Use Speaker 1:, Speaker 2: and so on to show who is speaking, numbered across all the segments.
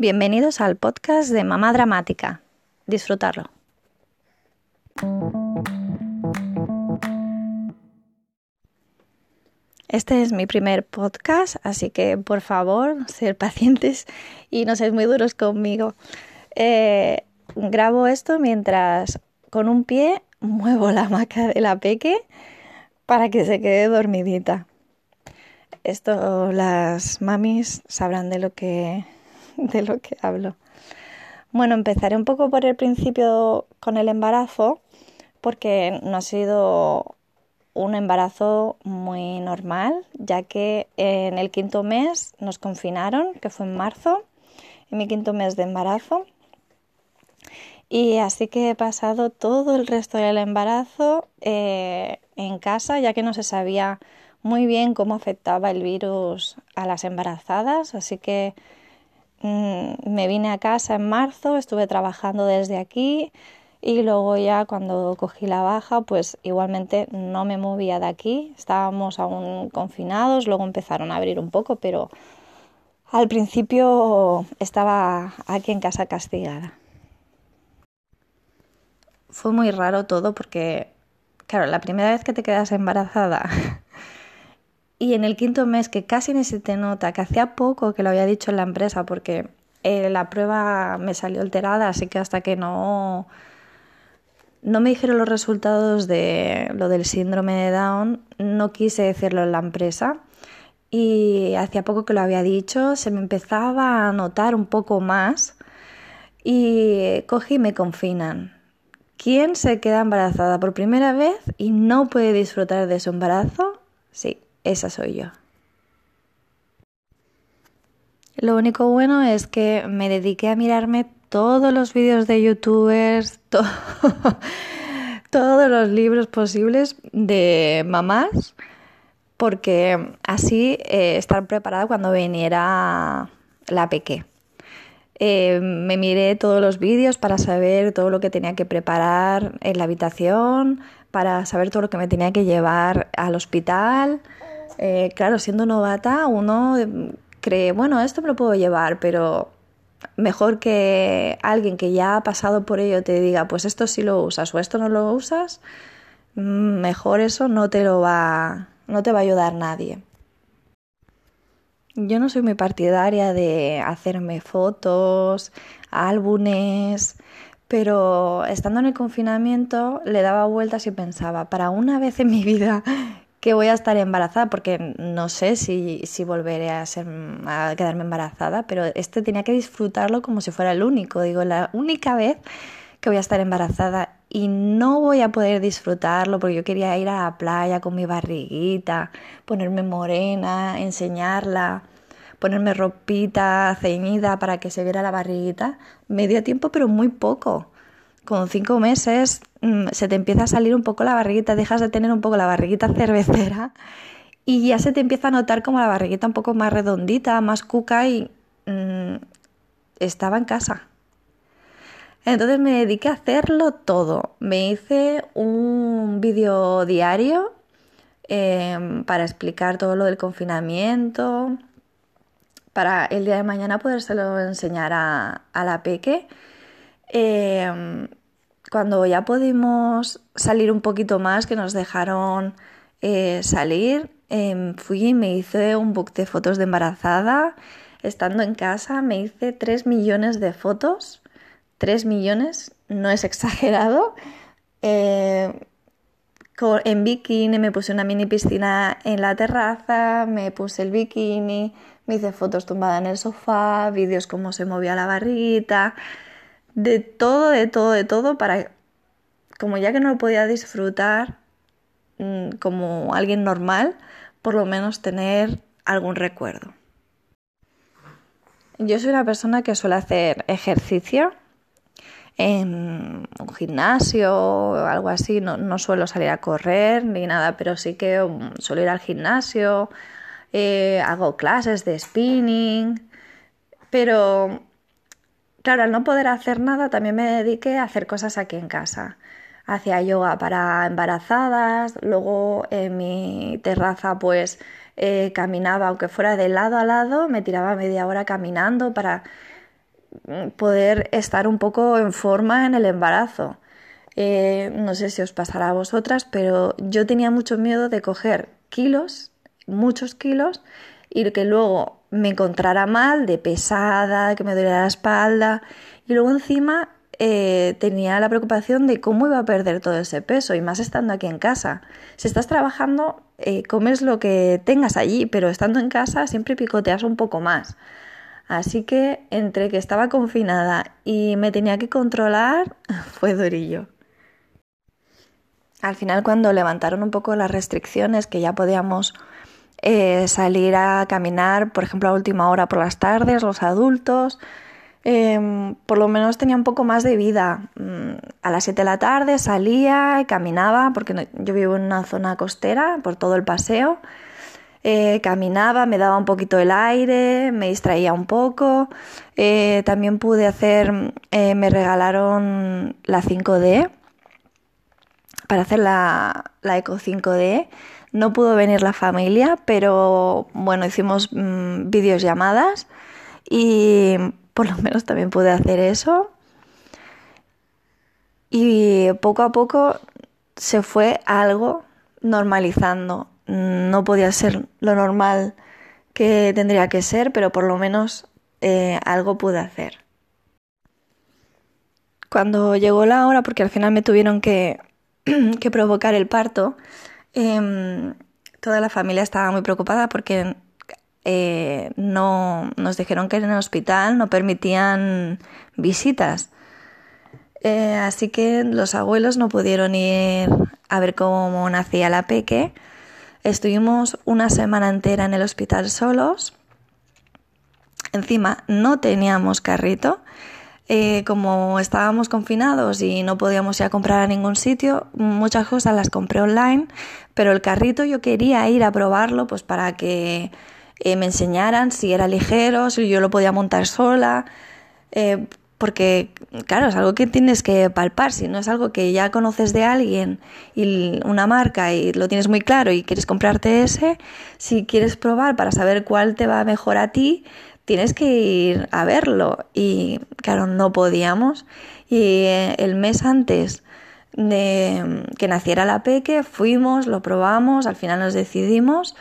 Speaker 1: Bienvenidos al podcast de Mamá Dramática. Disfrutarlo. Este es mi primer podcast, así que por favor, ser pacientes y no seáis muy duros conmigo. Eh, grabo esto mientras con un pie muevo la hamaca de la peque para que se quede dormidita. Esto las mamis sabrán de lo que de lo que hablo. Bueno, empezaré un poco por el principio con el embarazo, porque no ha sido un embarazo muy normal, ya que en el quinto mes nos confinaron, que fue en marzo, en mi quinto mes de embarazo. Y así que he pasado todo el resto del embarazo eh, en casa, ya que no se sabía muy bien cómo afectaba el virus a las embarazadas, así que me vine a casa en marzo, estuve trabajando desde aquí y luego ya cuando cogí la baja, pues igualmente no me movía de aquí, estábamos aún confinados, luego empezaron a abrir un poco, pero al principio estaba aquí en casa castigada. Fue muy raro todo porque, claro, la primera vez que te quedas embarazada y en el quinto mes que casi ni se te nota, que hacía poco que lo había dicho en la empresa porque eh, la prueba me salió alterada, así que hasta que no, no me dijeron los resultados de lo del síndrome de Down, no quise decirlo en la empresa. Y hacía poco que lo había dicho, se me empezaba a notar un poco más y cogí y me confinan. ¿Quién se queda embarazada por primera vez y no puede disfrutar de su embarazo? Sí, esa soy yo. Lo único bueno es que me dediqué a mirarme todos los vídeos de youtubers, todos los libros posibles de mamás, porque así eh, estar preparada cuando viniera la peque. Eh, me miré todos los vídeos para saber todo lo que tenía que preparar en la habitación, para saber todo lo que me tenía que llevar al hospital. Eh, claro, siendo novata uno cree, bueno, esto me lo puedo llevar, pero mejor que alguien que ya ha pasado por ello te diga, pues esto sí lo usas o esto no lo usas, mm, mejor eso no te lo va, no te va a ayudar nadie. Yo no soy muy partidaria de hacerme fotos, álbumes, pero estando en el confinamiento le daba vueltas y pensaba, para una vez en mi vida que voy a estar embarazada, porque no sé si, si volveré a, ser, a quedarme embarazada, pero este tenía que disfrutarlo como si fuera el único, digo, la única vez que voy a estar embarazada y no voy a poder disfrutarlo porque yo quería ir a la playa con mi barriguita, ponerme morena, enseñarla, ponerme ropita ceñida para que se viera la barriguita. Me dio tiempo, pero muy poco con cinco meses mm, se te empieza a salir un poco la barriguita, dejas de tener un poco la barriguita cervecera y ya se te empieza a notar como la barriguita un poco más redondita, más cuca y mm, estaba en casa. Entonces me dediqué a hacerlo todo. Me hice un vídeo diario em, para explicar todo lo del confinamiento, para el día de mañana podérselo enseñar a, la peque. Eh, cuando ya pudimos salir un poquito más, que nos dejaron eh, salir, em, fui y me hice un book de fotos de embarazada. Estando en casa me hice 3 millones de fotos. 3 millones, no es exagerado. Eh, en bikini me puse una mini piscina en la terraza, me puse el bikini, me hice fotos tumbada en el sofá, vídeos cómo se movía la barriguita de todo, de todo, de todo para, como ya que no lo podía disfrutar mm, como alguien normal, por lo menos tener algún recuerdo. Yo soy una persona que suele hacer ejercicio en un gimnasio o algo así. No, no, suelo salir a correr ni nada, pero sí que mm, suelo ir al gimnasio, eh, hago clases de spinning, pero Claro, al no poder hacer nada, también me dediqué a hacer cosas aquí en casa. Hacía yoga para embarazadas, luego en mi terraza pues eh, caminaba, aunque fuera de lado a lado, me tiraba media hora caminando para poder estar un poco en forma en el embarazo. Eh, no sé si os pasará a vosotras, pero yo tenía mucho miedo de coger kilos, muchos kilos, y que luego me encontrara mal, de pesada, que me doliera la espalda, y luego encima eh, tenía la preocupación de cómo iba a perder todo ese peso, y más estando aquí en casa. Si estás trabajando, eh, comes lo que tengas allí, pero estando en casa siempre picoteas un poco más. Así que entre que estaba confinada y me tenía que controlar, fue durillo. Al final, cuando levantaron un poco las restricciones, que ya podíamos eh, salir a caminar, por ejemplo, a última hora por las tardes, los adultos, em, por lo menos tenía un poco más de vida. Mm, a las 7 de la tarde salía y caminaba, porque yo vivo en una zona costera, por todo el paseo. Eh, caminaba, me daba un poquito el aire, me distraía un poco. Eh, también pude hacer, me regalaron la 5D para hacer la, la Eco 5D. No pudo venir la familia, pero bueno, hicimos mm, videollamadas y por lo menos también pude hacer eso. Y poco a poco se fue algo normalizando. No podía ser lo normal que tendría que ser, pero por lo menos eh, algo pude hacer. Cuando llegó la hora, porque al final me tuvieron que que provocar el parto, em, toda la familia estaba muy preocupada porque eh, no nos dijeron que en el hospital no permitían visitas. Eh, así que los abuelos no pudieron ir a ver cómo nacía la peque. Estuvimos una semana entera en el hospital solos. Encima no teníamos carrito eh, como estábamos confinados y no podíamos ir a comprar a ningún sitio, muchas cosas las compré online, pero el carrito yo quería ir a probarlo pues para que eh, me enseñaran si era ligero, si yo lo podía montar sola, eh, porque claro, es algo que tienes que palpar, si no es algo que ya conoces de alguien y una marca y lo tienes muy claro y quieres comprarte ese, si quieres probar para saber cuál te va mejor a ti, tienes que ir a verlo. Y claro, no podíamos. Y eh, el mes antes de que naciera la peque, fuimos, lo probamos, al final nos decidimos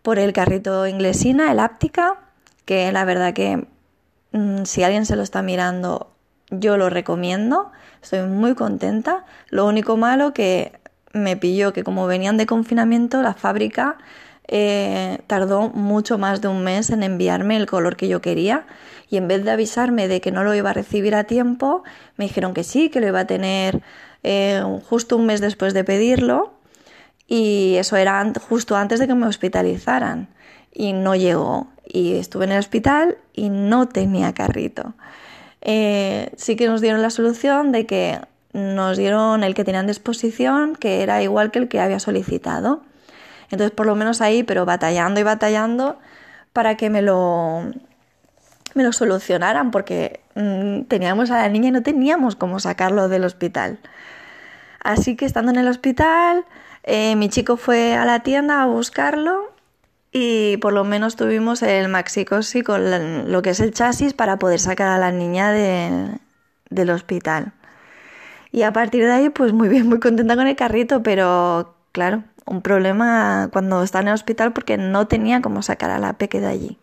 Speaker 1: por el carrito inglesina, el áptica, que la verdad que mm, si alguien se lo está mirando, yo lo recomiendo, estoy muy contenta. Lo único malo que me pilló que como venían de confinamiento, la fábrica eh, tardó mucho más de un mes en enviarme el color que yo quería y en vez de avisarme de que no lo iba a recibir a tiempo, me dijeron que sí, que lo iba a tener eh, justo un mes después de pedirlo y eso era justo antes de que me hospitalizaran y no llegó y estuve en el hospital y no tenía carrito. Eh, sí que nos dieron la solución de que nos dieron el que tenían de exposición, que era igual que el que había solicitado. Entonces, por lo menos ahí, pero batallando y batallando para que me lo, me lo solucionaran, porque mm, teníamos a la niña y no teníamos cómo sacarlo del hospital. Así que estando en el hospital, eh, mi chico fue a la tienda a buscarlo y por lo menos tuvimos el maxicosi con lo que es el chasis para poder sacar a la niña del hospital. Y a partir de ahí, pues muy bien, muy contenta con el carrito, pero claro, un problema cuando estaba en el hospital porque no tenía cómo sacar a la peque de allí.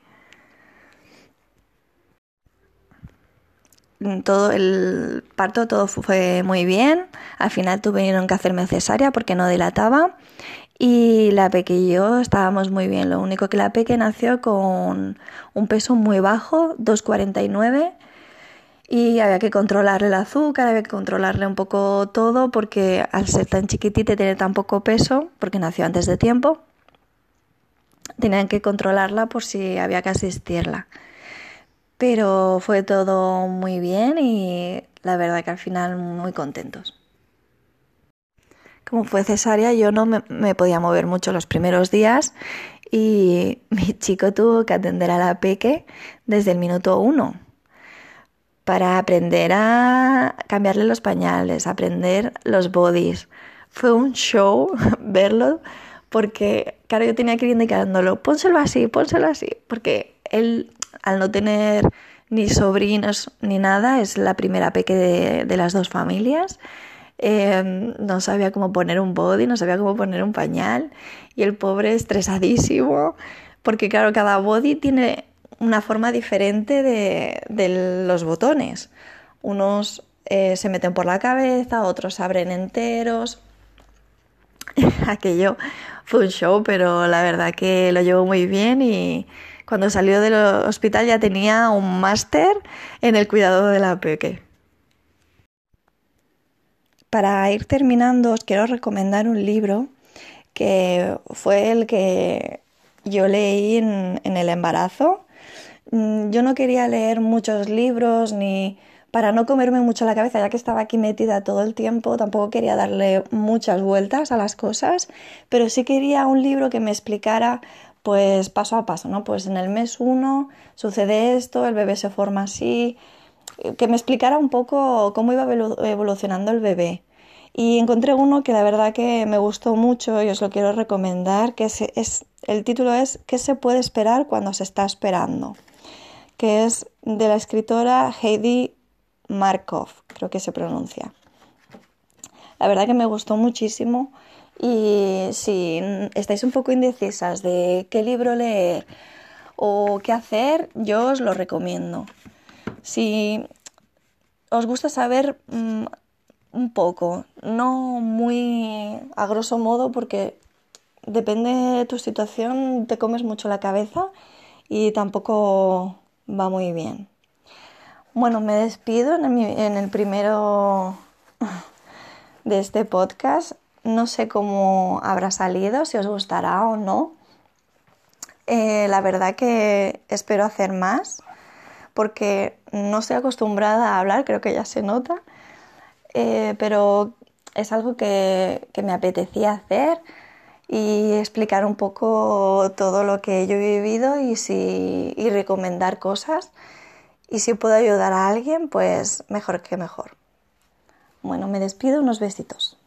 Speaker 1: Todo el parto todo fue muy bien. Al final tuvieron que hacerme cesárea porque no dilataba. Y la peque y yo estábamos muy bien. Lo único que la peque nació con un peso muy bajo, 2,49 y había que controlarle el azúcar, había que controlarle un poco todo porque al ser tan chiquitita y tener tan poco peso, porque nació antes de tiempo, tenían que controlarla por si había que asistirla. Pero fue todo muy bien y la verdad que al final muy contentos. Como fue cesárea, yo no me, me podía mover mucho los primeros días y mi chico tuvo que atender a la peque desde el minuto uno para aprender a cambiarle los pañales, aprender los bodies. Fue un show verlo porque, claro, yo tenía que ir indicándolo, pónselo así, pónselo así, porque él, al no tener ni sobrinos ni nada, es la primera peque de, las dos familias. Em, no sabía cómo poner un body, no sabía cómo poner un pañal y el pobre estresadísimo porque claro, cada body tiene una forma diferente de, los botones. Unos eh, se meten por la cabeza, otros abren enteros. Aquello fue un show, pero la verdad que lo llevó muy bien y cuando salió del hospital ya tenía un máster en el cuidado de la peque. Para ir terminando, os quiero recomendar un libro que fue el que yo leí en, el embarazo. Mm, yo no quería leer muchos libros ni para no comerme mucho la cabeza, ya que estaba aquí metida todo el tiempo, tampoco quería darle muchas vueltas a las cosas, pero sí quería un libro que me explicara pues paso a paso, ¿no? Pues en el mes uno sucede esto, el bebé se forma así, que me explicara un poco cómo iba evolucionando el bebé. Y encontré uno que la verdad que me gustó mucho y os lo quiero recomendar, que es, el título es ¿Qué se puede esperar cuando se está esperando? Que es de la escritora Heidi Markov, creo que se pronuncia. La verdad que me gustó muchísimo y si estáis un poco indecisas de qué libro leer o qué hacer, yo os lo recomiendo. Si os gusta saber mm, un poco, no muy a grosso modo porque depende de tu situación, te comes mucho la cabeza y tampoco va muy bien. Bueno, me despido en el, primero de este podcast. No sé cómo habrá salido, si os gustará o no. Eh, la verdad que espero hacer más porque no estoy acostumbrada a hablar, creo que ya se nota. Eh, pero es algo que, me apetecía hacer y explicar un poco todo lo que yo he vivido y, si, y recomendar cosas. Y si puedo ayudar a alguien, pues mejor que mejor. Bueno, me despido, unos besitos.